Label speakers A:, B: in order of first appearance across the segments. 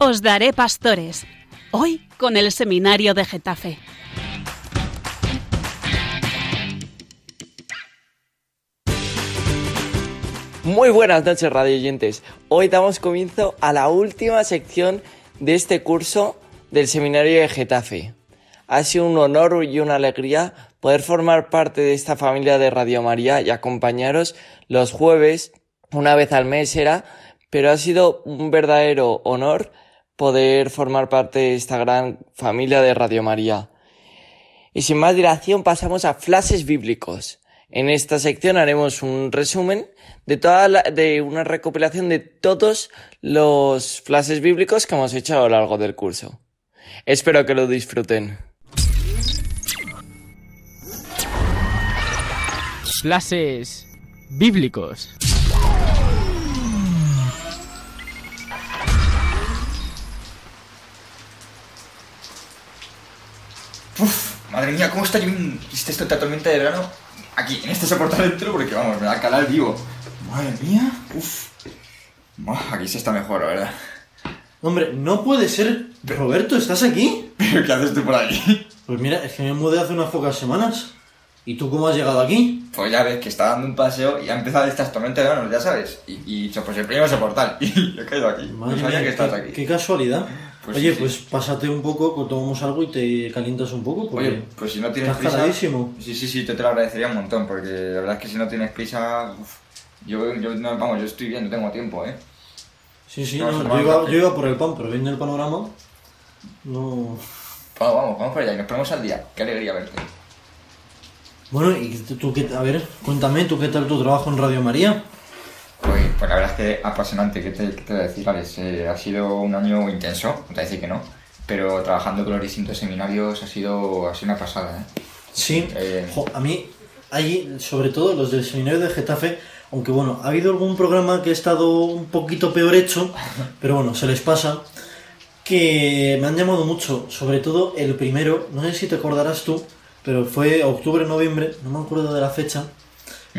A: Os daré pastores. Hoy con el seminario de Getafe.
B: Muy buenas noches, radio oyentes. Hoy damos comienzo a la última sección de este curso del seminario de Getafe. Ha sido un honor y una alegría poder formar parte de esta familia de Radio María y acompañaros los jueves, una vez al mes era, pero ha sido un verdadero honor poder formar parte de esta gran familia de Radio María. Y sin más dilación pasamos a flashes bíblicos. En esta sección haremos un resumen de toda la, de una recopilación de todos los flashes bíblicos que hemos hecho a lo largo del curso. Espero que lo disfruten.
C: Flashes bíblicos.
D: Uf, madre mía, ¿cómo está lloviendo esta tormenta de verano? Aquí, en este soportamento, porque vamos, me va a calar vivo. Madre mía, uf. Buah, aquí se está mejor, la verdad.
E: Hombre, no puede ser. Roberto, ¿estás aquí?
D: ¿Pero qué haces tú por aquí?
E: Pues mira, es que me mudé hace unas pocas semanas. ¿Y tú cómo has llegado aquí?
D: Pues ya ves que está dando un paseo y ha empezado estas tormentas de verano, ya sabes. Y, y pues el primer soportal. Y he caído aquí.
E: Madre
D: no sabía
E: mía,
D: que estás aquí.
E: qué casualidad.
D: Pues
E: Oye,
D: sí, sí.
E: pues pásate un poco, pues tomamos algo y te calientas un poco. Porque
D: Oye, pues si no tienes
E: estás
D: prisa...
E: caladísimo.
D: Sí, sí, sí, te, te lo agradecería un montón, porque la verdad es que si no tienes prisa... uf, yo, yo, no, vamos, yo estoy bien, no tengo tiempo, ¿eh?
E: Sí, sí, no, yo, iba,
D: café.
E: yo iba por el pan, pero viendo el panorama, no...
D: Vamos, vamos, vamos por allá y nos ponemos al día. Qué alegría verte.
E: Bueno, y tú, tú qué, a ver, cuéntame, ¿tú qué tal tu trabajo en Radio María?
D: Pues, la verdad es que apasionante, ¿qué te, qué te voy a decir, Alex? Eh, ha sido un año intenso, no te voy a decir que no, pero trabajando con los distintos seminarios ha sido, ha sido una pasada, ¿eh?
E: Sí,
D: Eh,
E: Jo, a mí, ahí, sobre todo los del seminario de Getafe, aunque bueno, ha habido algún programa que ha estado un poquito peor hecho, pero bueno, se les pasa, que me han llamado mucho, sobre todo el primero, no sé si te acordarás tú, pero fue octubre, noviembre, no me acuerdo de la fecha,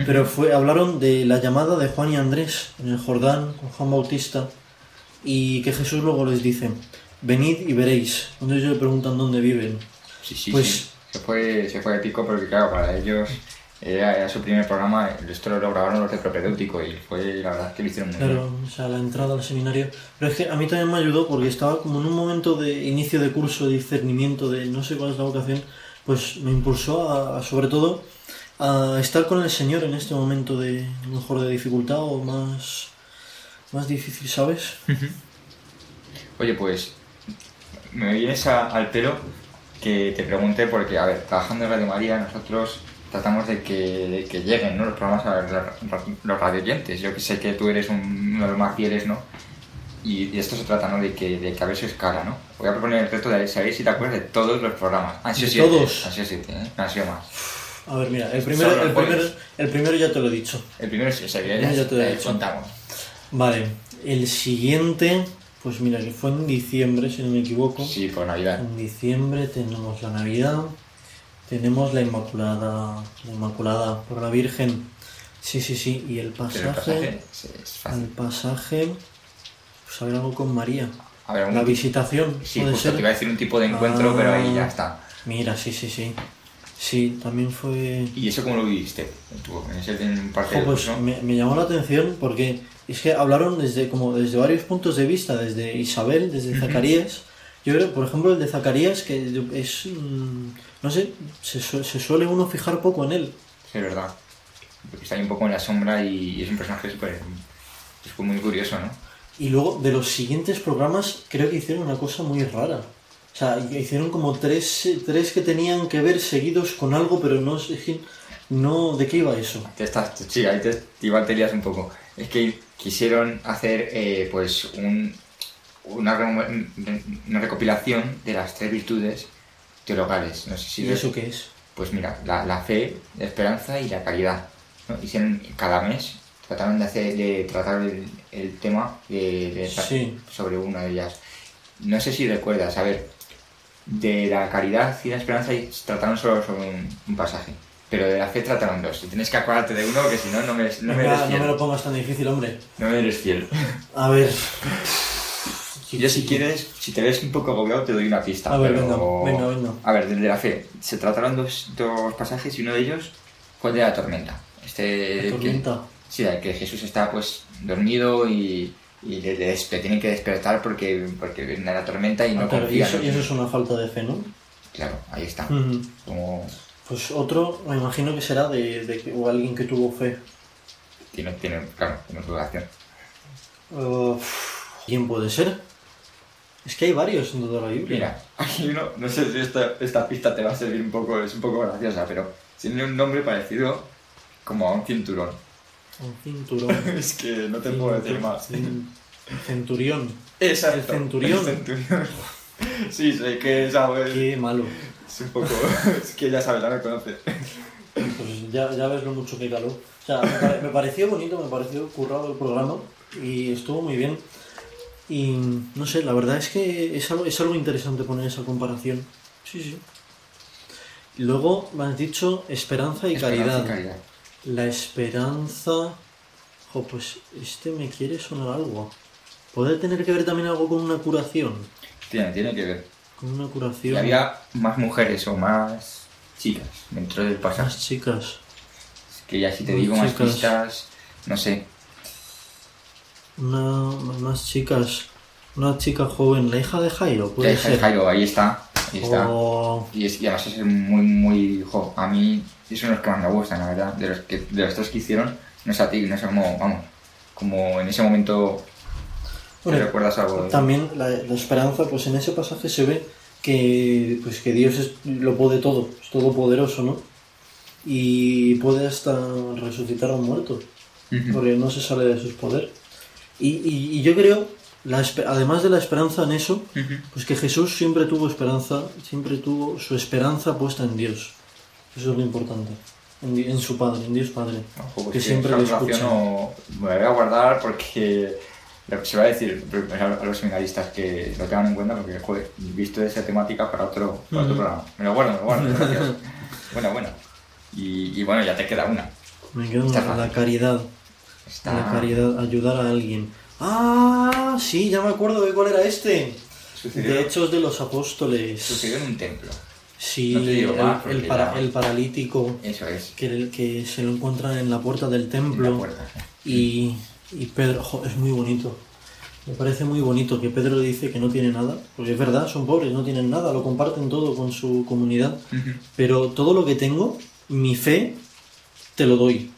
E: pero fue, hablaron de la llamada de Juan y Andrés en el Jordán con Juan Bautista y que Jesús luego les dice, venid y veréis, donde ellos le preguntan dónde viven.
D: Sí, sí,
E: Pues-
D: sí. Se fue, se fue épico porque, claro, para ellos era, era su primer programa, esto lo grabaron los de propedéutico y fue, la verdad, que lo hicieron muy
E: Claro, o sea, la entrada al seminario. Pero es que a mí también me ayudó porque estaba como en un momento de inicio de curso, de discernimiento, de no sé cuál es la vocación, pues me impulsó a, a, sobre todo a estar con el Señor en este momento de mejor de dificultad o más, más difícil, ¿sabes?
D: Oye, pues, me vienes a- al pelo que te pregunté porque, a ver, trabajando en Radio María, nosotros tratamos de que, de que lleguen ¿no? los programas a los, los radioyentes. Yo que sé que tú eres un- uno de los más fieles, ¿no? Y de esto se trata, ¿no? De que, de que a ver su escala, ¿no? Voy a proponer el reto de saber si te acuerdas de todos los programas. Han sido
E: ¿De
D: siete.
E: todos?
D: Han sido siete, ¿eh? No han sido más.
E: A ver, mira, el primero, el primero, el primero ya te lo he dicho.
D: El primero es ese,
E: Ya, ya te lo he
D: eh,
E: dicho.
D: contamos.
E: Vale, el siguiente, pues mira, que fue en diciembre, si no me equivoco.
D: Sí, por Navidad.
E: En diciembre tenemos la Navidad, tenemos la Inmaculada, la Inmaculada por la Virgen. Sí, sí, sí. Y el pasaje,
D: es,
E: el pasaje, pues a ver algo con María.
D: A ver,
E: La visitación,
D: Sí,
E: puede
D: justo
E: ser.
D: te iba a decir un tipo de encuentro,
E: Ah.
D: pero ahí ya está.
E: Mira, sí, sí, sí. Sí, también fue.
D: ¿Y eso cómo lo viviste? ¿Tú, en ese en parte del
E: pues me, me llamó la atención porque es que hablaron desde como desde varios puntos de vista, desde Isabel, desde Zacarías. Yo creo, por ejemplo, el de Zacarías, que es, mm, no sé, se, se suele uno fijar poco en él.
D: Sí, es verdad. Porque Está ahí un poco en la sombra y es un personaje súper... Es muy curioso, ¿no?
E: Y luego, de los siguientes programas, creo que hicieron una cosa muy rara. O sea, hicieron como tres, tres que tenían que ver seguidos con algo, pero no no, ¿de qué iba eso?
D: Te estás, sí, ahí te, te un poco. Es que quisieron hacer, eh, pues, un, una, una recopilación de las tres virtudes teologales. No sé si...
E: ¿Y eso qué es?
D: Pues mira, la, la fe, la esperanza y la caridad. ¿no? Hicieron cada mes, trataron de, hacer, de tratar el, el tema de, de-
E: Sí.
D: sobre una de ellas. No sé si recuerdas, a ver, de la caridad y la esperanza y trataron solo sobre un, un pasaje. Pero de la fe trataron dos. Y tienes que acordarte de uno que si no, no me, no me eres
E: no
D: fiel.
E: me lo pongas tan difícil, hombre.
D: No me eres fiel.
E: A ver.
D: Yo si quieres, si te ves un poco agobiado te doy una pista.
E: A ver,
D: pero-
E: venga, venga, venga.
D: A ver, desde la fe, se trataron dos, dos pasajes y uno de ellos fue el de la tormenta. Este,
E: La
D: que-
E: tormenta.
D: sí, el que Jesús está pues dormido y, y le, le tienen que despertar porque, porque viene la tormenta y no
E: Ah, claro, y, eso, y eso es una falta de fe, ¿no?
D: Claro, ahí está. Como
E: Pues otro, me imagino que será de, de que- o alguien que tuvo fe.
D: tiene, tiene, claro, tiene su oración.
E: Uh, ¿Quién puede ser? Es que hay varios en toda la Biblia.
D: Mira, aquí uno, no sé si esta, esta pista te va a servir un poco, es un poco graciosa, pero tiene un nombre parecido como a un cinturón.
E: Un cinturón.
D: es que no te puedo decir más.
E: Centurión.
D: Exacto.
E: El centurión.
D: El centurión. Sí, sé que sabes.
E: Qué malo.
D: Es un poco. es que ya sabes, ya me conoces.
E: Pues ya, ya ves lo mucho que caló. O sea, me, pare- me pareció bonito, me pareció currado el programa y estuvo muy bien. Y no sé, la verdad es que es algo, es algo interesante poner esa comparación. Sí, sí. Y luego me has dicho esperanza y
D: Esperanza
E: caridad.
D: y caridad.
E: La esperanza. Jo, pues este me quiere sonar algo. ¿Puede tener que ver también algo con una curación?
D: Tiene, tiene que ver.
E: Con una
D: Y
E: curación.
D: había más mujeres o más chicas dentro del pasaje.
E: Más chicas.
D: Es que ya si te
E: Más
D: digo más
E: chicas.
D: pistas, no sé.
E: Una, más chicas. Una chica joven, la hija de Jairo, puede
D: Ya,
E: ser.
D: Jairo, ahí está. Ahí está.
E: O-
D: Y, es, y además es muy, muy... Jo, a mí esos son los que más me gustan, la verdad. De los, que, de los tres que hicieron, no es a ti, no es como, vamos, como en ese momento te
E: Bueno,
D: recuerdas algo. de-
E: También la, la esperanza, pues en ese pasaje se ve que, pues que Dios es, lo puede todo, es todopoderoso, ¿no? Y puede hasta resucitar a un muerto, porque no se sale de sus poderes. Y, y- y yo creo, la además de la esperanza en eso, pues que Jesús siempre tuvo esperanza, siempre tuvo su esperanza puesta en Dios. Eso es lo importante, en, su Padre, en Dios Padre,
D: Ojo, pues
E: que siempre
D: relación
E: escucha.
D: no- me voy a guardar porque se va a decir a los seminaristas que lo tengan en cuenta porque, joder, visto esa temática para otro, para otro programa. Me lo guardo, me lo guardo, gracias. Buena, buena. Y, y bueno, ya te queda una.
E: Me
D: Está
E: en la caridad.
D: Está...
E: La caridad, ayudar a alguien. Ah, sí, ya me acuerdo de cuál era este.
D: Sucedió,
E: De Hechos de los Apóstoles.
D: sucedió en un templo.
E: Sí,
D: No te digo
E: el, el para-
D: ya-
E: el paralítico
D: Eso es.
E: que, el- que se lo encuentran en la puerta del templo. Y, y Pedro, jo, es muy bonito. Me parece muy bonito que Pedro le dice que no tiene nada, porque es verdad, son pobres, no tienen nada, lo comparten todo con su comunidad. Pero todo lo que tengo, mi fe, te lo doy.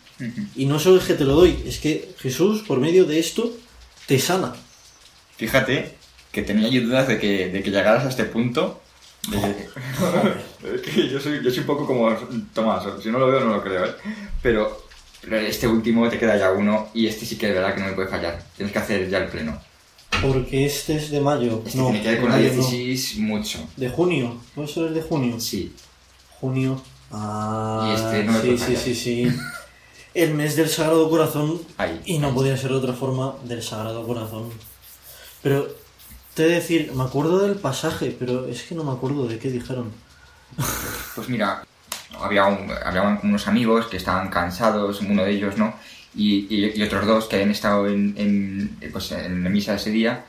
E: Y no solo es que te lo doy, es que Jesús, por medio de esto, te sana.
D: Fíjate que tenía yo dudas de que, de que llegaras a este punto. De- es que yo soy, yo soy un poco como Tomás, si no lo veo no lo creo, ¿eh? Pero, pero este último te queda ya uno y este sí que es verdad que no me puede fallar. Tienes que hacer ya el pleno.
E: Porque este es de mayo.
D: Este
E: no,
D: tiene que ver
E: de
D: con la
E: mayo no.
D: 16 mucho.
E: De junio. ¿Puede ser el de junio?
D: Sí.
E: Junio. Ah,
D: Y este no me
E: sí,
D: puede
E: sí,
D: fallar.
E: sí, sí. El mes del Sagrado Corazón.
D: Ahí.
E: Y no podía ser de otra forma del Sagrado Corazón. Pero, te decir, me acuerdo del pasaje, pero es que no me acuerdo de qué dijeron.
D: Pues mira, había, un- había unos amigos que estaban cansados, uno de ellos, ¿no? Y, y- y otros dos que habían estado en, en, pues, en la misa ese día,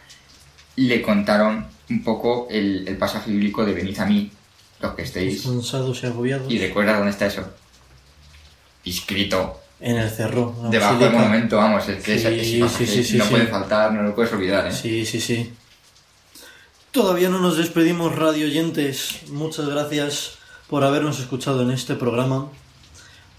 D: le contaron un poco el, el pasaje bíblico de venid a mí, los que estéis,
E: Cansados y agobiados.
D: y recuerda dónde está eso. Escrito
E: En el cerro.
D: debajo del monumento, vamos, es que
E: Sí,
D: ese, ese
E: sí, sí, sí,
D: no puede faltar, no lo puedes olvidar, ¿eh?
E: Sí, sí, sí. Todavía no nos despedimos, radio oyentes. Muchas gracias por habernos escuchado en este programa.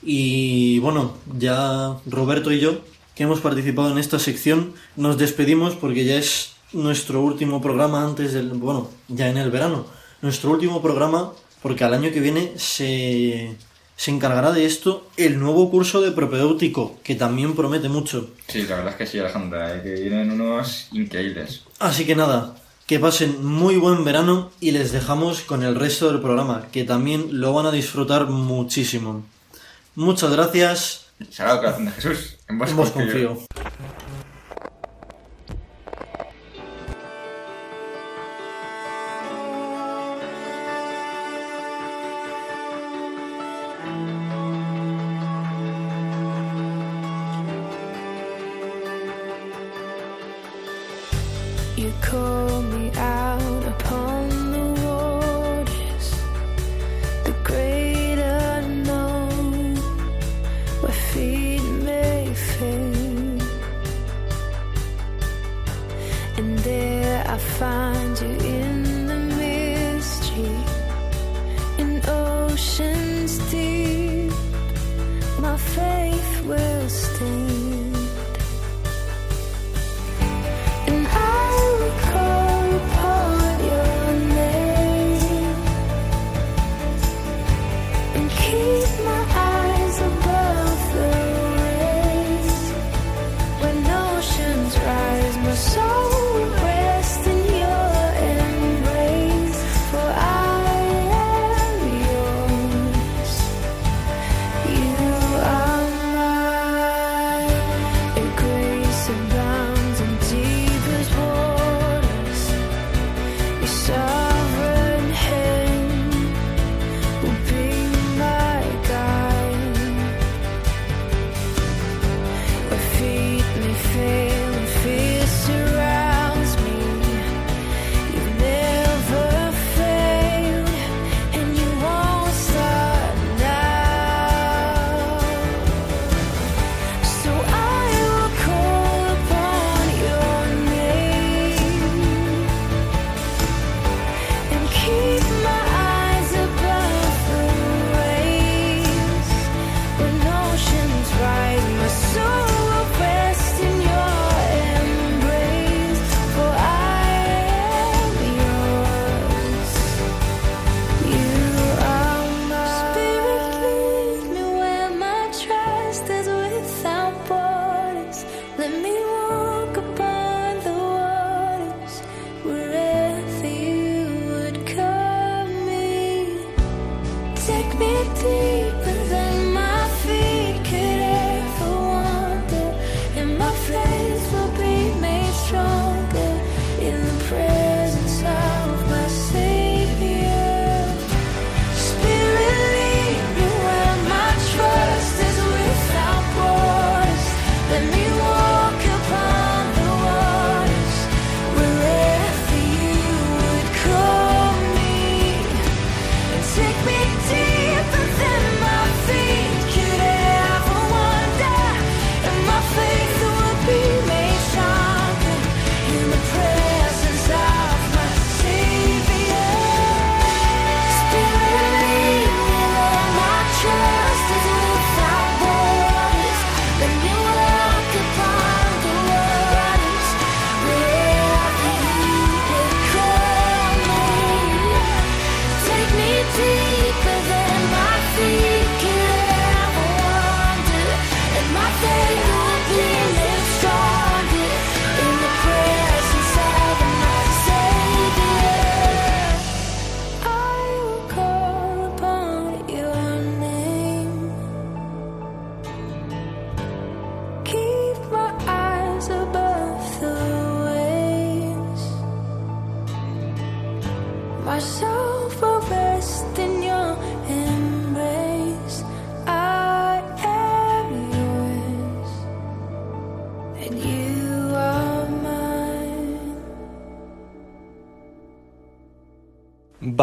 E: Y bueno, ya Roberto y yo, que hemos participado en esta sección, nos despedimos porque ya es nuestro último programa antes del. Bueno, ya en el verano. Nuestro último programa, porque al año que viene se, se encargará de esto el nuevo curso de propedéutico, que también promete mucho.
D: Sí, la verdad es que sí, Alejandra, ¿eh? que vienen unos increíbles.
E: Así que nada, que pasen muy buen verano y les dejamos con el resto del programa, que también lo van a disfrutar muchísimo. Muchas gracias,
D: Sagrado Corazón de Jesús, en vos,
E: en vos
D: confío.
E: confío.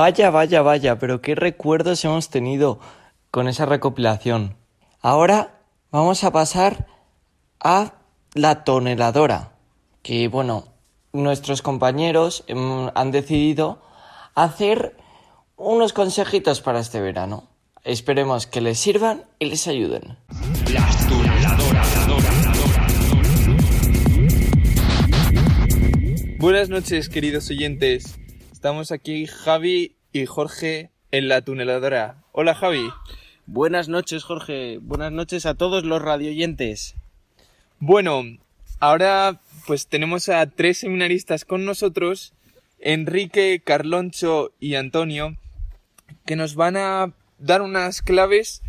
B: Vaya, vaya, vaya, pero qué recuerdos hemos tenido con esa recopilación. Ahora vamos a pasar a la toneladora, que bueno, nuestros compañeros em, han decidido hacer unos consejitos para este verano. Esperemos que les sirvan y les ayuden.
F: Buenas noches, queridos oyentes. Estamos aquí Javi y Jorge en la tuneladora. Hola, Javi.
G: Buenas noches, Jorge. Buenas noches a todos los radioyentes.
F: Bueno, ahora pues tenemos a tres seminaristas con nosotros, Enrique, Carloncho y Antonio, que nos van a dar unas claves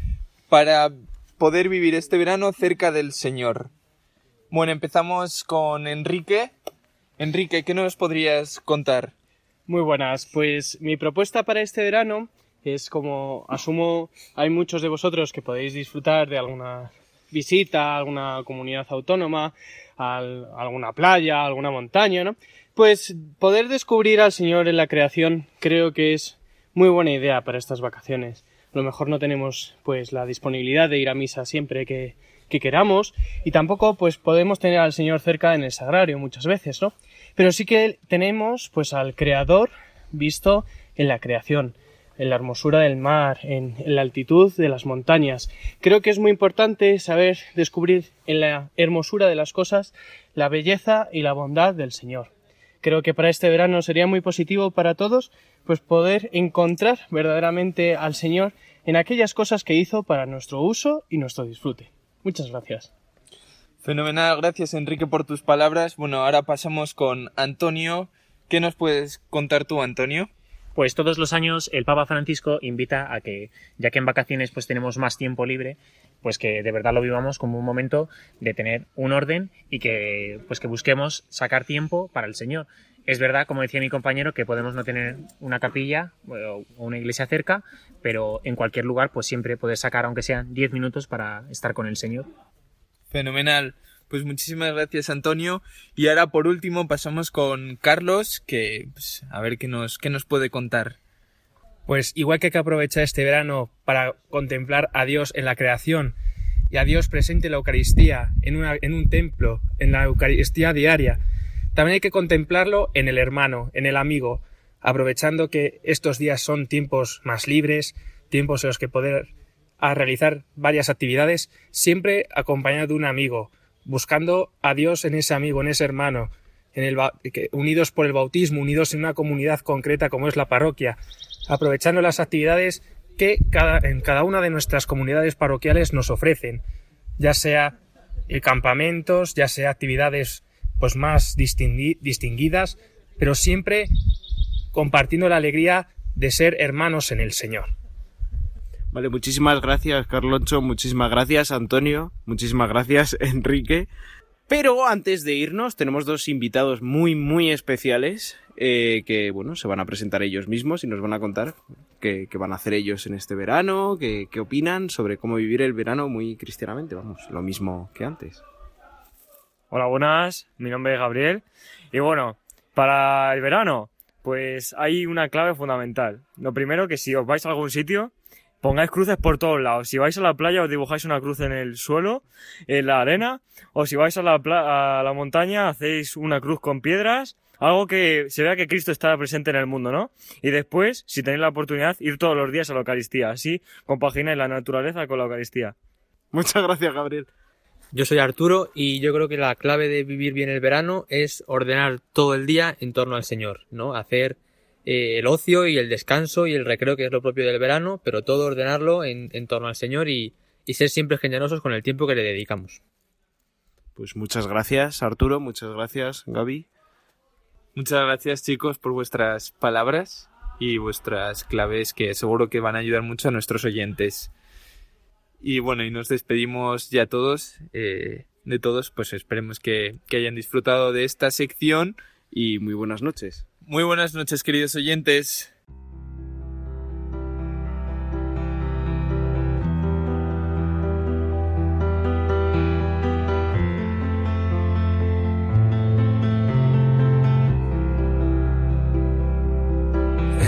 F: para poder vivir este verano cerca del Señor. Bueno, empezamos con Enrique. Enrique, ¿qué nos podrías contar?
H: Muy buenas, pues mi propuesta para este verano es como asumo hay muchos de vosotros que podéis disfrutar de alguna visita a alguna comunidad autónoma, a alguna playa, a alguna montaña, ¿no? Pues poder descubrir al Señor en la creación creo que es muy buena idea para estas vacaciones. A lo mejor no tenemos pues la disponibilidad de ir a misa siempre que, que queramos y tampoco pues podemos tener al Señor cerca en el sagrario muchas veces, ¿no? Pero sí que tenemos pues al Creador visto en la creación, en la hermosura del mar, en, en la altitud de las montañas. Creo que es muy importante saber descubrir en la hermosura de las cosas la belleza y la bondad del Señor. Creo que para este verano sería muy positivo para todos pues poder encontrar verdaderamente al Señor en aquellas cosas que hizo para nuestro uso y nuestro disfrute. Muchas gracias.
F: Fenomenal, gracias Enrique por tus palabras. Bueno, ahora pasamos con Antonio. ¿Qué nos puedes contar tú, Antonio?
I: Pues todos los años el Papa Francisco invita a que, ya que en vacaciones pues tenemos más tiempo libre, pues que de verdad lo vivamos como un momento de tener un orden y que pues que busquemos sacar tiempo para el Señor. Es verdad, como decía mi compañero, que podemos no tener una capilla o una iglesia cerca, pero en cualquier lugar pues siempre poder sacar aunque sean 10 minutos para estar con el Señor.
F: Fenomenal. Pues muchísimas gracias, Antonio. Y ahora, por último, pasamos con Carlos, que pues, a ver qué nos, qué nos puede contar.
J: Pues igual que hay que aprovechar este verano para contemplar a Dios en la creación y a Dios presente en la Eucaristía, en, una, en un templo, en la Eucaristía diaria, también hay que contemplarlo en el hermano, en el amigo, aprovechando que estos días son tiempos más libres, tiempos en los que poder a realizar varias actividades, siempre acompañado de un amigo, buscando a Dios en ese amigo, en ese hermano, en el, que, unidos por el bautismo, unidos en una comunidad concreta como es la parroquia, aprovechando las actividades que cada, en cada una de nuestras comunidades parroquiales nos ofrecen, ya sea campamentos, ya sea actividades pues más distingui distinguidas, pero siempre compartiendo la alegría de ser hermanos en el Señor.
G: Vale, muchísimas gracias Carloncho, muchísimas gracias Antonio, muchísimas gracias Enrique. Pero antes de irnos tenemos dos invitados muy muy especiales eh, que bueno se van a presentar ellos mismos y nos van a contar qué, qué van a hacer ellos en este verano, qué, qué opinan sobre cómo vivir el verano muy cristianamente, vamos, lo mismo que antes.
K: Hola, buenas, mi nombre es Gabriel y bueno, para el verano pues hay una clave fundamental. Lo primero que si os vais a algún sitio pongáis cruces por todos lados. Si vais a la playa os dibujáis una cruz en el suelo, en la arena, o si vais a la, a la montaña hacéis una cruz con piedras, algo que se vea que Cristo está presente en el mundo, ¿no? Y después, si tenéis la oportunidad, ir todos los días a la Eucaristía, así compagináis la naturaleza con la Eucaristía.
G: Muchas gracias, Gabriel.
L: Yo soy Arturo y yo creo que la clave de vivir bien el verano es ordenar todo el día en torno al Señor, ¿no? Hacer eh, el ocio y el descanso y el recreo, que es lo propio del verano, pero todo ordenarlo en, en torno al Señor y, y ser siempre generosos con el tiempo que le dedicamos.
G: Pues muchas gracias, Arturo, muchas gracias, Gaby.
F: Muchas gracias, chicos, por vuestras palabras y vuestras claves que seguro que van a ayudar mucho a nuestros oyentes. Y bueno, y nos despedimos ya todos, eh, de todos, pues esperemos que, que hayan disfrutado de esta sección
G: y muy buenas noches.
F: Muy buenas noches, queridos oyentes.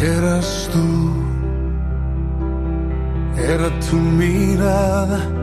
M: Eras tú, era tu mirada,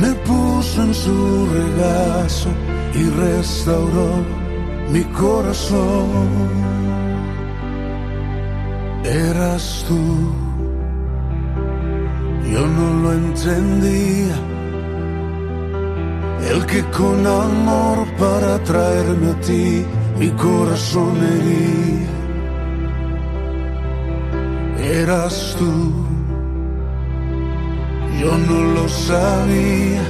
M: me puso en su regazo y restauró mi corazón. eras tú. Yo no lo entendía. El que con amor para traerme a ti mi corazón hería. Eras tú. Yo no lo sabía.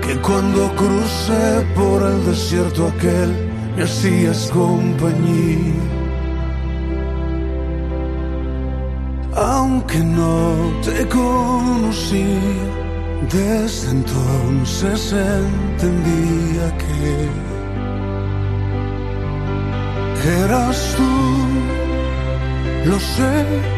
M: Que cuando crucé por el desierto aquel me hacías compañía. Aunque no te conocí, desde entonces entendía que eras tú, lo sé,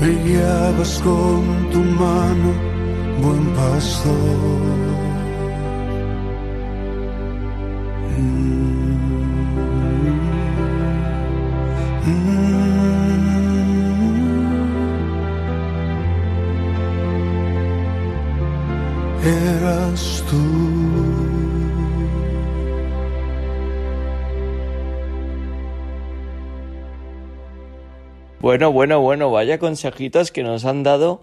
M: Me guiabas con tu mano, buen pastor. Eras tú.
B: Bueno, bueno, bueno, vaya consejitos que nos han dado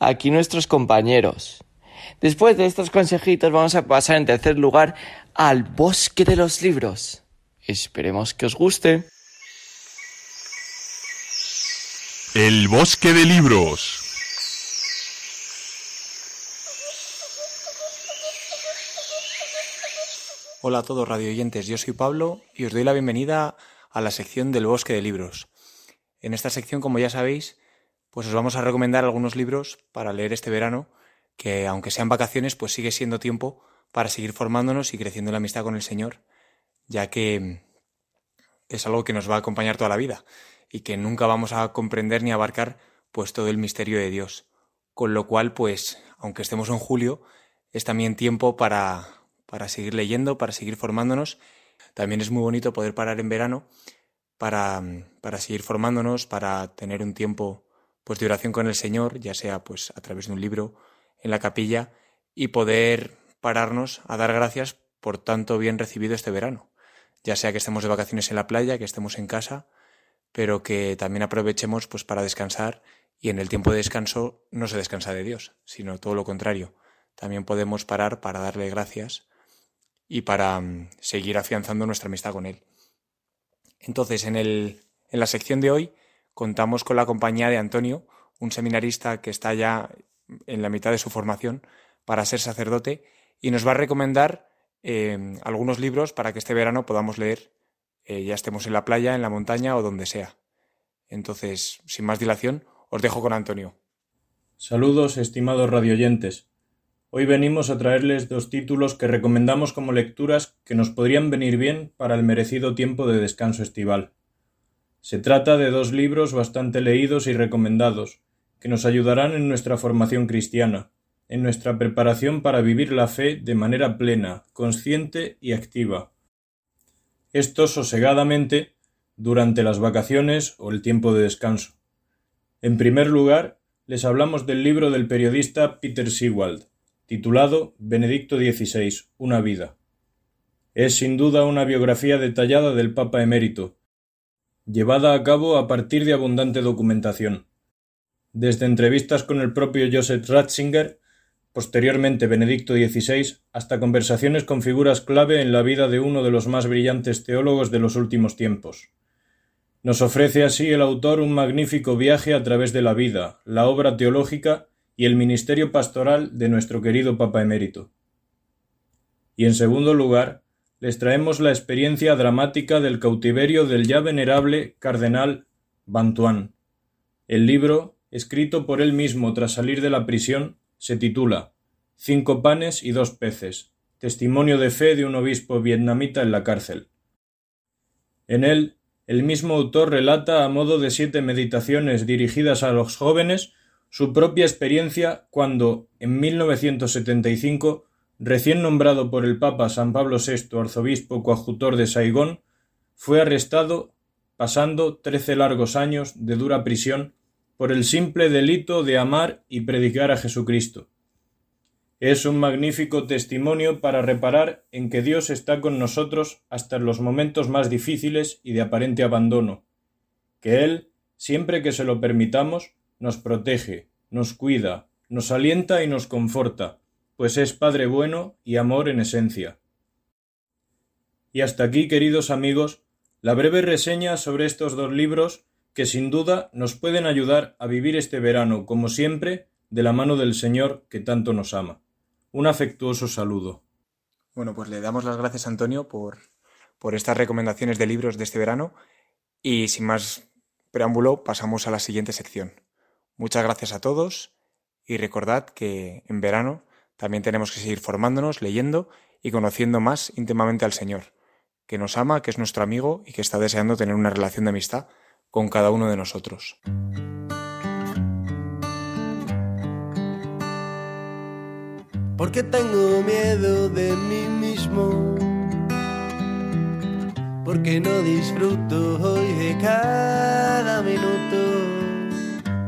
B: aquí nuestros compañeros. Después de estos consejitos vamos a pasar en tercer lugar al bosque de los libros. Esperemos que os guste.
N: El bosque de libros.
O: Hola a todos radioyentes, yo soy Pablo y os doy la bienvenida a la sección del bosque de libros. En esta sección, como ya sabéis, pues os vamos a recomendar algunos libros para leer este verano, que aunque sean vacaciones, pues sigue siendo tiempo para seguir formándonos y creciendo en la amistad con el Señor, ya que es algo que nos va a acompañar toda la vida y que nunca vamos a comprender ni abarcar pues todo el misterio de Dios. Con lo cual, pues, aunque estemos en julio, es también tiempo para, para seguir leyendo, para seguir formándonos. También es muy bonito poder parar en verano para, para seguir formándonos, para tener un tiempo pues de oración con el Señor, ya sea pues a través de un libro en la capilla y poder pararnos a dar gracias por tanto bien recibido este verano. Ya sea que estemos de vacaciones en la playa, que estemos en casa, pero que también aprovechemos pues para descansar y en el tiempo de descanso no se descansa de Dios, sino todo lo contrario. También podemos parar para darle gracias y para mm, seguir afianzando nuestra amistad con Él. Entonces, en, el, en la sección de hoy contamos con la compañía de Antonio, un seminarista que está ya en la mitad de su formación para ser sacerdote y nos va a recomendar eh, algunos libros para que este verano podamos leer, eh, ya estemos en la playa, en la montaña o donde sea. Entonces, sin más dilación, os dejo con Antonio.
P: Saludos, estimados radioyentes. Hoy venimos a traerles dos títulos que recomendamos como lecturas que nos podrían venir bien para el merecido tiempo de descanso estival. Se trata de dos libros bastante leídos y recomendados, que nos ayudarán en nuestra formación cristiana, en nuestra preparación para vivir la fe de manera plena, consciente y activa. Esto sosegadamente durante las vacaciones o el tiempo de descanso. En primer lugar, les hablamos del libro del periodista Peter Sewald, titulado Benedicto XVI, una vida. Es sin duda una biografía detallada del Papa emérito, llevada a cabo a partir de abundante documentación. Desde entrevistas con el propio Joseph Ratzinger, posteriormente Benedicto XVI, hasta conversaciones con figuras clave en la vida de uno de los más brillantes teólogos de los últimos tiempos. Nos ofrece así el autor un magnífico viaje a través de la vida, la obra teológica y el ministerio pastoral de nuestro querido Papa emérito. Y en segundo lugar, les traemos la experiencia dramática del cautiverio del ya venerable cardenal Bantuán. El libro, escrito por él mismo tras salir de la prisión, se titula Cinco panes y dos peces, testimonio de fe de un obispo vietnamita en la cárcel. En él el mismo autor relata a modo de siete meditaciones dirigidas a los jóvenes su propia experiencia cuando, en 1975, recién nombrado por el Papa San Pablo VI arzobispo coadjutor de Saigón, fue arrestado, pasando trece largos años de dura prisión por el simple delito de amar y predicar a Jesucristo. Es un magnífico testimonio para reparar en que Dios está con nosotros hasta en los momentos más difíciles y de aparente abandono, que Él, siempre que se lo permitamos, nos protege, nos cuida, nos alienta y nos conforta, pues es Padre bueno y amor en esencia. Y hasta aquí, queridos amigos, la breve reseña sobre estos dos libros que sin duda nos pueden ayudar a vivir este verano, como siempre, de la mano del Señor que tanto nos ama. Un afectuoso saludo.
O: Bueno, pues le damos las gracias Antonio por, por estas recomendaciones de libros de este verano y sin más preámbulo pasamos a la siguiente sección. Muchas gracias a todos y recordad que en verano también tenemos que seguir formándonos, leyendo y conociendo más íntimamente al Señor, que nos ama, que es nuestro amigo y que está deseando tener una relación de amistad con cada uno de nosotros.
Q: porque tengo miedo de mí mismo, porque no disfruto hoy de cada minuto,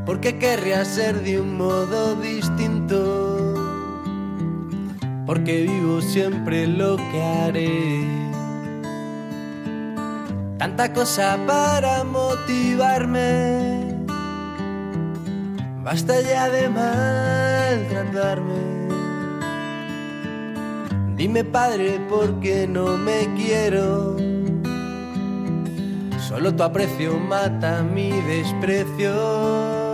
Q: porque querría ser de un modo distinto, porque vivo siempre lo que haré. Tanta cosa para motivarme, basta ya de maltratarme. Dime padre por qué no me quiero. Solo tu aprecio mata mi desprecio.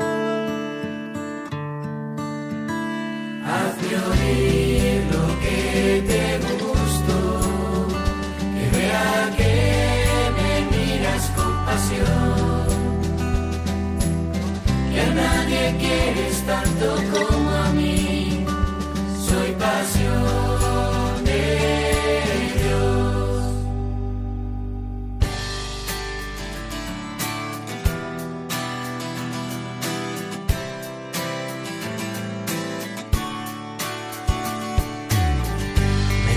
Q: Quieres tanto como a mí. Soy pasión.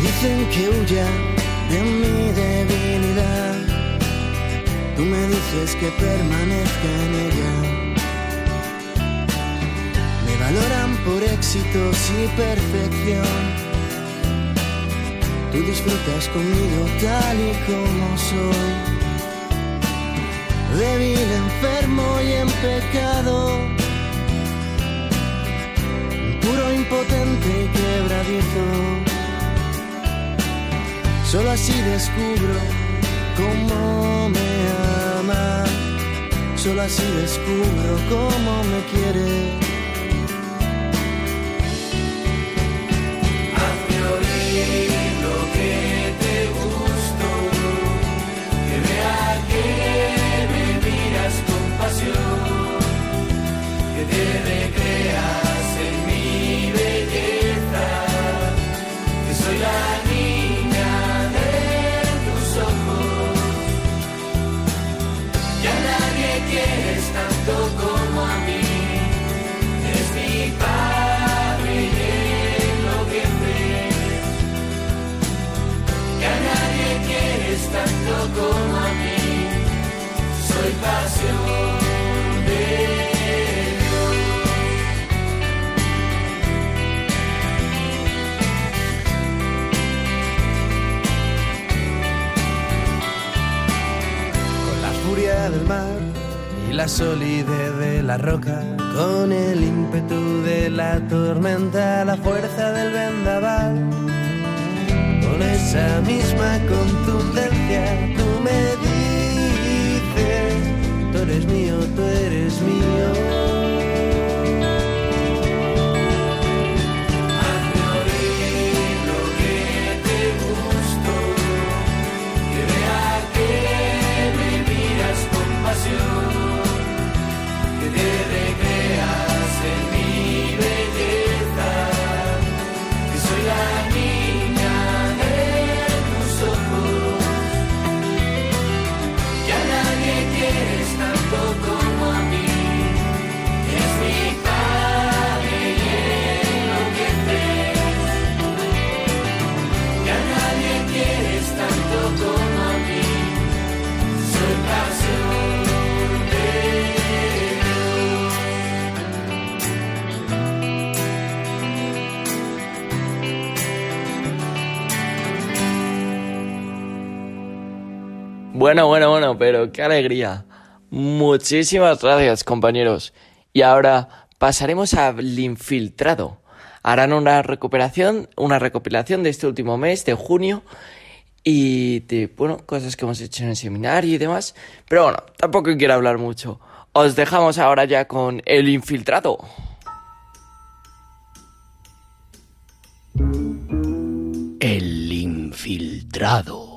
Q: dicen que huya de mi debilidad. Tú me dices que permanezca en ella. Por éxitos y perfección. Tú disfrutas conmigo tal y como soy. Débil, enfermo y en pecado. Puro, impotente y quebradizo. Solo así descubro cómo me ama. Solo así descubro cómo me quiere. Tanto como a mí. Es mi la solidez de la roca, con el ímpetu de la tormenta, la fuerza del vendaval, con esa misma contundencia, tú me dices, tú eres mío, tú eres mío.
B: Pero qué alegría. Muchísimas gracias, compañeros. Y ahora pasaremos al infiltrado. Harán una recuperación, una recopilación de este último mes de junio y de, bueno, cosas que hemos hecho en el seminario y demás. Pero bueno, tampoco quiero hablar mucho. Os dejamos ahora ya con el infiltrado.
R: El infiltrado.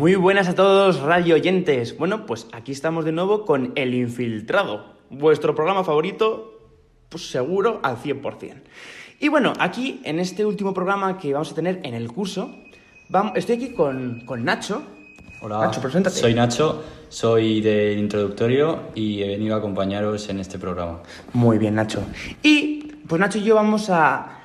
S: Muy buenas a todos, radio oyentes. Bueno, pues aquí estamos de nuevo con El Infiltrado, vuestro programa favorito, pues seguro al 100%. Y bueno, aquí en este último programa que vamos a tener en el curso, vamos, estoy aquí con, con Nacho.
T: Hola,
S: Nacho, preséntate.
T: soy Nacho, soy del introductorio y he venido a acompañaros en este programa.
S: Muy bien, Nacho. Y pues Nacho y yo vamos a,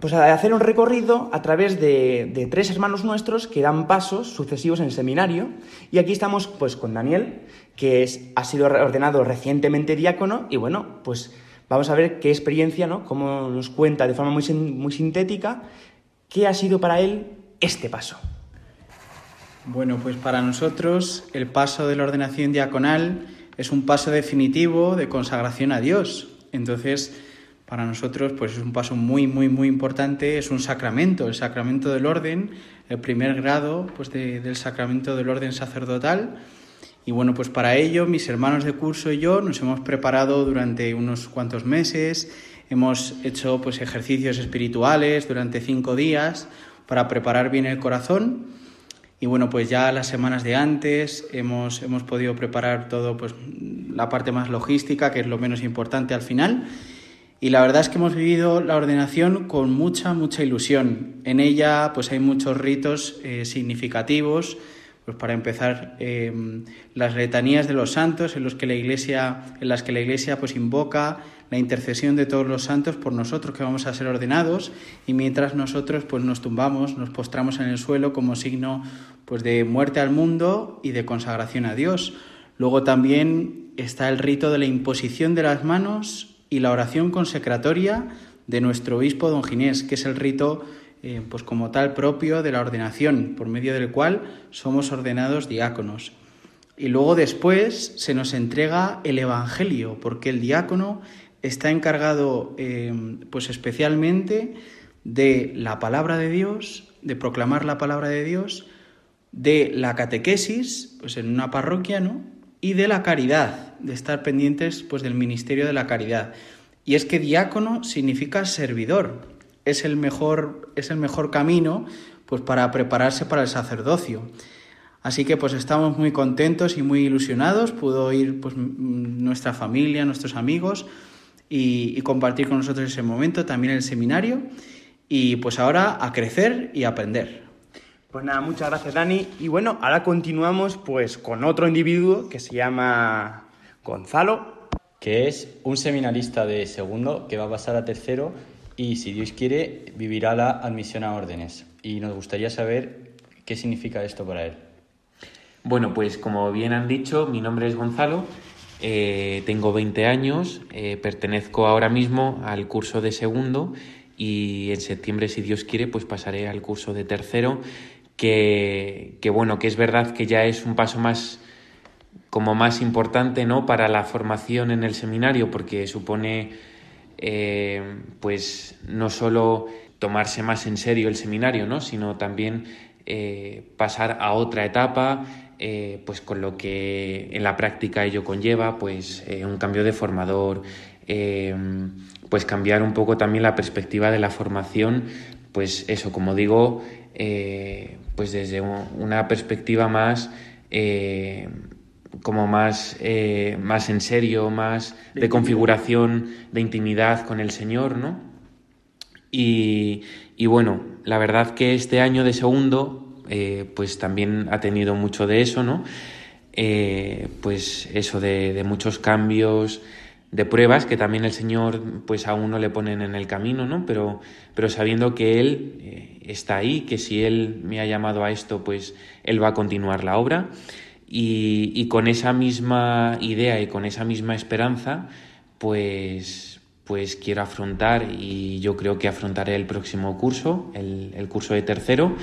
S: pues a hacer un recorrido a través de, tres hermanos nuestros que dan pasos sucesivos en el seminario. Y aquí estamos pues con Daniel, que es, ha sido ordenado recientemente diácono y bueno, pues vamos a ver qué experiencia, ¿no? Cómo nos cuenta de forma muy, muy sintética qué ha sido para él este paso.
U: Bueno, pues para nosotros el paso de la ordenación diaconal es un paso definitivo de consagración a Dios. Entonces, para nosotros pues es un paso muy muy muy importante, es un sacramento, el sacramento del orden, el primer grado pues de- del sacramento del orden sacerdotal. Y bueno, pues para ello mis hermanos de curso y yo nos hemos preparado durante unos cuantos meses, hemos hecho pues ejercicios espirituales durante cinco días para preparar bien el corazón. Y bueno, pues ya las semanas de antes hemos, hemos podido preparar todo, pues la parte más logística, que es lo menos importante al final. Y la verdad es que hemos vivido la ordenación con mucha, mucha ilusión. En ella pues hay muchos ritos eh, significativos. Pues para empezar, eh, las letanías de los santos en, los que la iglesia, en las que la iglesia pues invoca la intercesión de todos los santos por nosotros que vamos a ser ordenados y mientras nosotros pues nos tumbamos, nos postramos en el suelo como signo pues de muerte al mundo y de consagración a Dios. Luego también está el rito de la imposición de las manos y la oración consecratoria de nuestro obispo don Ginés, que es el rito eh, pues como tal propio de la ordenación, por medio del cual somos ordenados diáconos. Y luego después se nos entrega el Evangelio, porque el diácono está encargado eh, pues especialmente de la palabra de Dios, de proclamar la palabra de Dios, de la catequesis, pues en una parroquia, ¿no? Y de la caridad, de estar pendientes pues del ministerio de la caridad. Y es que diácono significa servidor, es el mejor, es el mejor camino pues para prepararse para el sacerdocio. Así que pues estamos muy contentos y muy ilusionados, pudo ir pues nuestra familia, nuestros amigos y compartir con nosotros ese momento, también el seminario y pues ahora a crecer y aprender.
S: Pues nada, muchas gracias Dani. Y bueno, ahora continuamos pues con otro individuo que se llama Gonzalo.
T: Que es un seminarista de segundo que va a pasar a tercero y, si Dios quiere, vivirá la admisión a órdenes. Y nos gustaría saber qué significa esto para él.
V: Bueno, pues como bien han dicho, mi nombre es Gonzalo, eh, tengo 20 años, eh, pertenezco ahora mismo al curso de segundo y en septiembre, si Dios quiere, pues pasaré al curso de tercero, que, que bueno, que es verdad que ya es un paso más como más importante ¿no? para la formación en el seminario porque supone eh, pues no solo tomarse más en serio el seminario ¿no? sino también eh, pasar a otra etapa eh, pues con lo que en la práctica ello conlleva pues un cambio de formador pues cambiar un poco también la perspectiva de la formación pues eso como digo pues desde un- una perspectiva más como más, eh, más en serio, más de configuración, de intimidad con el Señor, ¿no? Y, y bueno, la verdad que este año de segundo, eh, pues también ha tenido mucho de eso, ¿no? Eh, pues eso de, de muchos cambios, de pruebas que también el Señor pues a uno le ponen en el camino, ¿no? Pero, pero sabiendo que Él está ahí, que si Él me ha llamado a esto, pues Él va a continuar la obra. Y, con esa misma idea y con esa misma esperanza, pues, pues quiero afrontar y yo creo que afrontaré el próximo curso, el, el curso de tercero.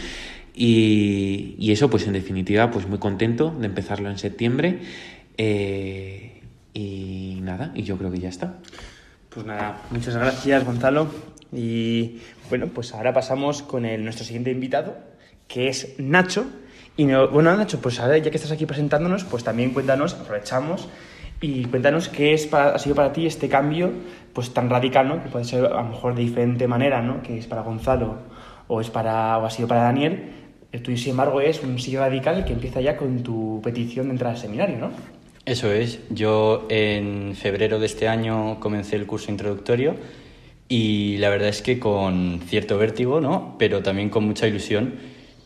V: Y, eso, pues en definitiva, pues muy contento de empezarlo en septiembre. Eh, y nada, y yo creo que ya está.
S: Pues nada, muchas gracias Gonzalo. Y bueno, pues ahora pasamos con nuestro siguiente invitado, que es Nacho. Y no- bueno, Nacho, pues ahora ya que estás aquí presentándonos, pues también cuéntanos, aprovechamos, y cuéntanos qué es para- ha sido para ti este cambio pues tan radical, ¿no? Que puede ser a lo mejor de diferente manera, ¿no? Que es para Gonzalo o es para o ha sido para Daniel. El tuyo, sin embargo, es un sí radical que empieza ya con tu petición de entrar al seminario, ¿no?
T: Eso es, yo en febrero de este año comencé el curso introductorio y la verdad es que con cierto vértigo, ¿no? Pero también con mucha ilusión.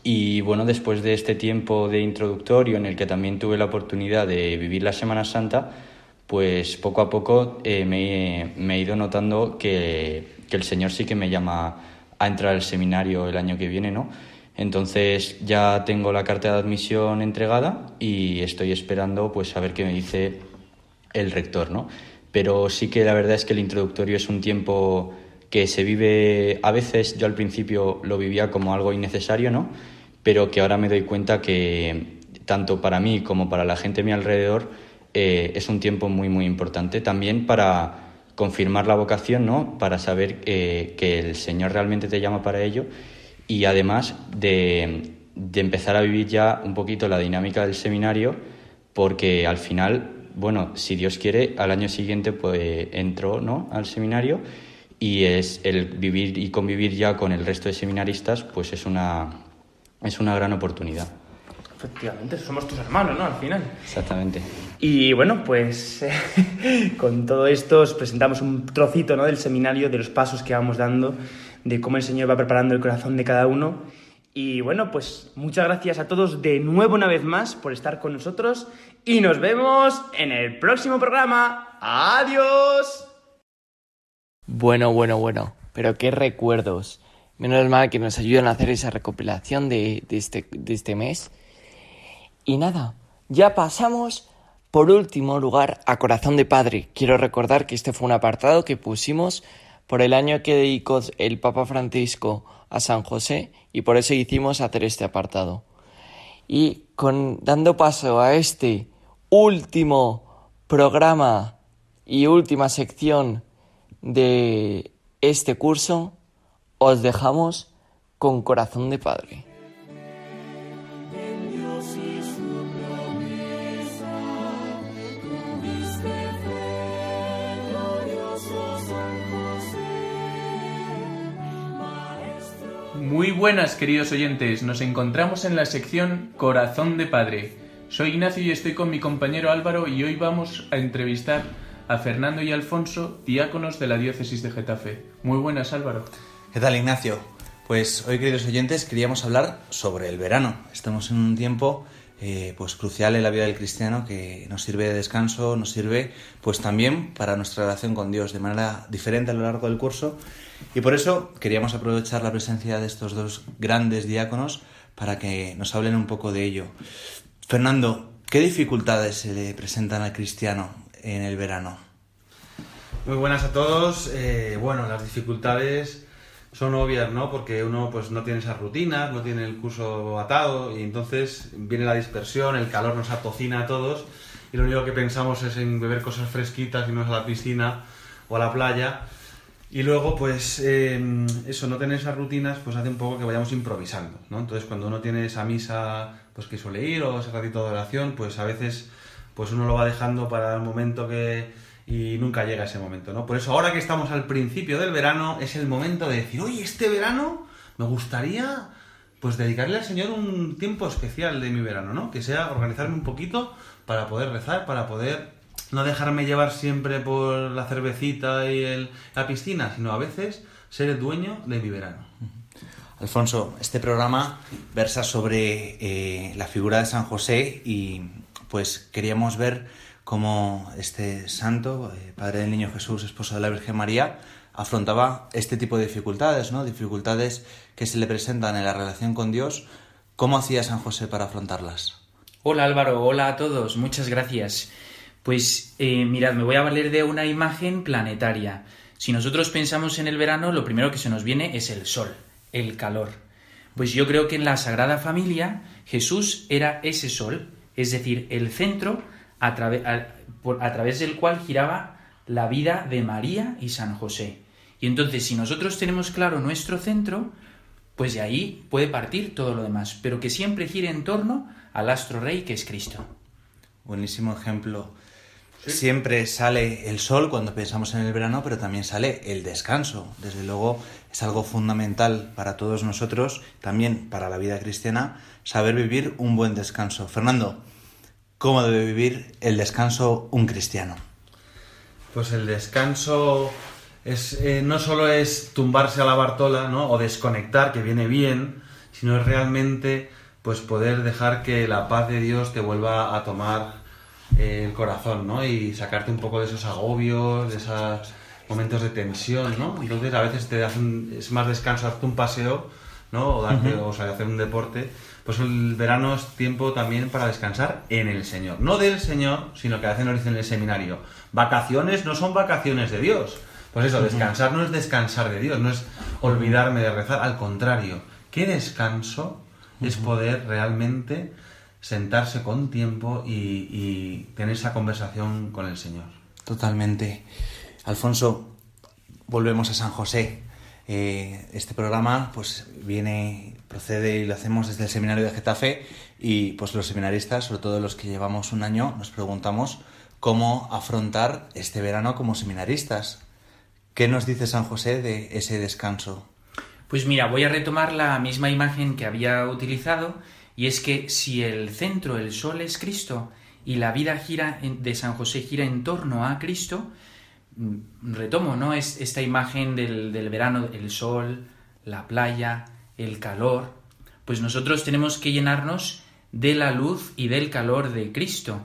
T: Y bueno, después de este tiempo de introductorio en el que también tuve la oportunidad de vivir la Semana Santa, pues poco a poco eh, me, me he ido notando que, que el Señor sí que me llama a entrar al seminario el año que viene, ¿no? Entonces ya tengo la carta de admisión entregada y estoy esperando pues a ver qué me dice el rector, ¿no? Pero sí que la verdad es que el introductorio es un tiempo que se vive a veces, yo al principio lo vivía como algo innecesario, ¿no? Pero que ahora me doy cuenta que tanto para mí como para la gente a mi alrededor eh, es un tiempo muy muy importante también para confirmar la vocación, ¿no? Para saber eh, que el Señor realmente te llama para ello y además de, de empezar a vivir ya un poquito la dinámica del seminario, porque al final, bueno, si Dios quiere, al año siguiente pues entro ¿no? al seminario y es el vivir y convivir ya con el resto de seminaristas, pues es una, es una gran oportunidad.
S: Efectivamente, somos tus hermanos, ¿no? Al final.
T: Exactamente.
S: Y bueno, pues con todo esto os presentamos un trocito ¿no? del seminario, de los pasos que vamos dando, de cómo el Señor va preparando el corazón de cada uno. Y bueno, pues muchas gracias a todos de nuevo una vez más por estar con nosotros y nos vemos en el próximo programa. ¡Adiós!
B: Bueno, bueno, bueno. Pero qué recuerdos. Menos mal que nos ayudan a hacer esa recopilación de, este, de este mes. Y nada, ya pasamos por último lugar a Corazón de Padre. Quiero recordar que este fue un apartado que pusimos por el año que dedicó el Papa Francisco a San José y por eso hicimos hacer este apartado. Y con dando paso a este último programa y última sección de este curso, os dejamos con Corazón de Padre.
F: Muy buenas, queridos oyentes. Nos encontramos en la sección Corazón de Padre. Soy Ignacio y estoy con mi compañero Álvaro y hoy vamos a entrevistar a Fernando y Alfonso, diáconos de la diócesis de Getafe. Muy buenas, Álvaro.
W: ¿Qué tal, Ignacio? Pues hoy, queridos oyentes, queríamos hablar sobre el verano. Estamos en un tiempo eh, pues crucial en la vida del cristiano que nos sirve de descanso, nos sirve pues también para nuestra relación con Dios de manera diferente a lo largo del curso. Y por eso queríamos aprovechar la presencia de estos dos grandes diáconos para que nos hablen un poco de ello. Fernando, ¿qué dificultades se le presentan al cristiano en el verano?
X: Muy buenas a todos. Eh, bueno, las dificultades son obvias, ¿no? Porque uno pues no tiene esas rutinas, no tiene el curso atado y entonces viene la dispersión, el calor nos atocina a todos y lo único que pensamos es en beber cosas fresquitas, irnos a la piscina o a la playa. Y luego, pues, eh, eso, no tener esas rutinas, pues hace un poco que vayamos improvisando, ¿no? Entonces, cuando uno tiene esa misa, pues que suele ir, o ese ratito de oración, pues a veces, pues uno lo va dejando para el momento que... y nunca llega ese momento, ¿no? Por eso, ahora que estamos al principio del verano, es el momento de decir, oye, este verano me gustaría, pues, dedicarle al Señor un tiempo especial de mi verano, ¿no? Que sea organizarme un poquito para poder rezar, para poder no dejarme llevar siempre por la cervecita y la piscina, sino a veces ser el dueño de mi verano.
W: Alfonso, este programa versa sobre eh, la figura de San José y pues queríamos ver cómo este santo, eh, Padre del Niño Jesús, esposo de la Virgen María, afrontaba este tipo de dificultades, ¿no? Dificultades que se le presentan en la relación con Dios. ¿Cómo hacía San José para afrontarlas?
Y: Hola Álvaro, hola a todos, muchas gracias. Pues eh, mirad, me voy a valer de una imagen planetaria. Si nosotros pensamos en el verano, lo primero que se nos viene es el sol, el calor. Pues yo creo que en la Sagrada Familia Jesús era ese sol, es decir, el centro a, trave- a- por- a través del cual giraba la vida de María y San José. Y entonces, si nosotros tenemos claro nuestro centro, pues de ahí puede partir todo lo demás, pero que siempre gire en torno al astro rey que es Cristo.
W: Buenísimo ejemplo. Siempre sale el sol cuando pensamos en el verano, pero también sale el descanso. Desde luego es algo fundamental para todos nosotros, también para la vida cristiana, saber vivir un buen descanso. Fernando, ¿cómo debe vivir el descanso un cristiano?
X: Pues el descanso es, eh, no solo es tumbarse a la bartola, ¿no? O desconectar, que viene bien, sino es realmente pues poder dejar que la paz de Dios te vuelva a tomar eh, el corazón, ¿no? Y sacarte un poco de esos agobios, de esos momentos de tensión, ¿no? Entonces a veces te hacen, es más descanso darte un paseo, ¿no? O, darte, o hacer un deporte. Pues el verano es tiempo también para descansar en el Señor. No del Señor, sino que veces nos dicen en el seminario. Vacaciones no son vacaciones de Dios. Pues eso, descansar no es descansar de Dios, no es olvidarme de rezar. Al contrario, ¿qué descanso es poder realmente sentarse con tiempo y, y tener esa conversación con el Señor?
W: Totalmente. Alfonso, volvemos a San José. Eh, este programa pues viene, procede y lo hacemos desde el seminario de Getafe y pues los seminaristas, sobre todo los que llevamos un año, nos preguntamos cómo afrontar este verano como seminaristas. ¿Qué nos dice San José de ese descanso?
Y: Pues mira, voy a retomar la misma imagen que había utilizado y es que si el centro, el sol es Cristo y la vida gira de San José gira en torno a Cristo, mm, retomo, ¿no? Es esta imagen del, del verano, el sol, la playa, el calor, pues nosotros tenemos que llenarnos de la luz y del calor de Cristo.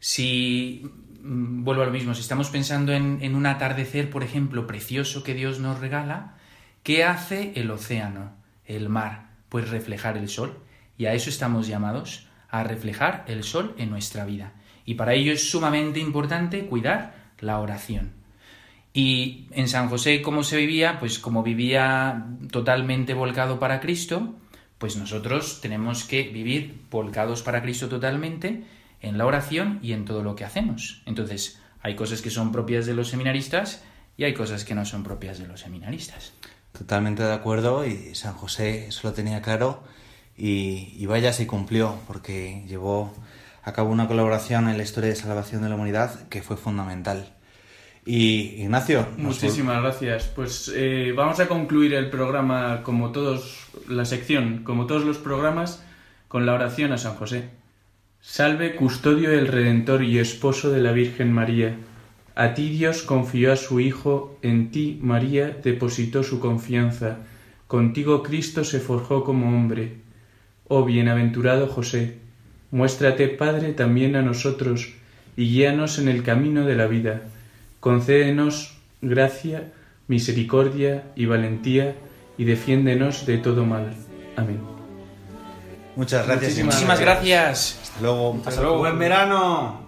Y: Si mm, vuelvo a lo mismo, si estamos pensando en, en un atardecer, por ejemplo, precioso que Dios nos regala, ¿qué hace el océano, el mar? Pues reflejar el sol. Y a eso estamos llamados, a reflejar el sol en nuestra vida. Y para ello es sumamente importante cuidar la oración. Y en San José, ¿cómo se vivía? Pues como vivía totalmente volcado para Cristo, pues nosotros tenemos que vivir volcados para Cristo totalmente en la oración y en todo lo que hacemos. Entonces, hay cosas que son propias de los seminaristas y hay cosas que no son propias de los seminaristas.
W: Totalmente de acuerdo y San José eso lo tenía claro y, vaya si cumplió porque llevó a cabo una colaboración en la historia de salvación de la humanidad que fue fundamental. Y Ignacio,
Z: Muchísimas gracias. Pues eh, vamos a concluir el programa como todos, la sección, como todos los programas, con la oración a San José. Salve, custodio del Redentor y esposo de la Virgen María. A ti Dios confió a su Hijo, en ti María depositó su confianza. Contigo Cristo se forjó como hombre. Oh bienaventurado José, muéstrate Padre también a nosotros y guíanos en el camino de la vida. Concédenos gracia, misericordia y valentía y defiéndenos de todo mal. Amén.
W: Muchas gracias.
Z: Muchísimas
W: Ignacio.
Y: gracias.
W: Hasta luego.
X: Hasta luego. Buen verano.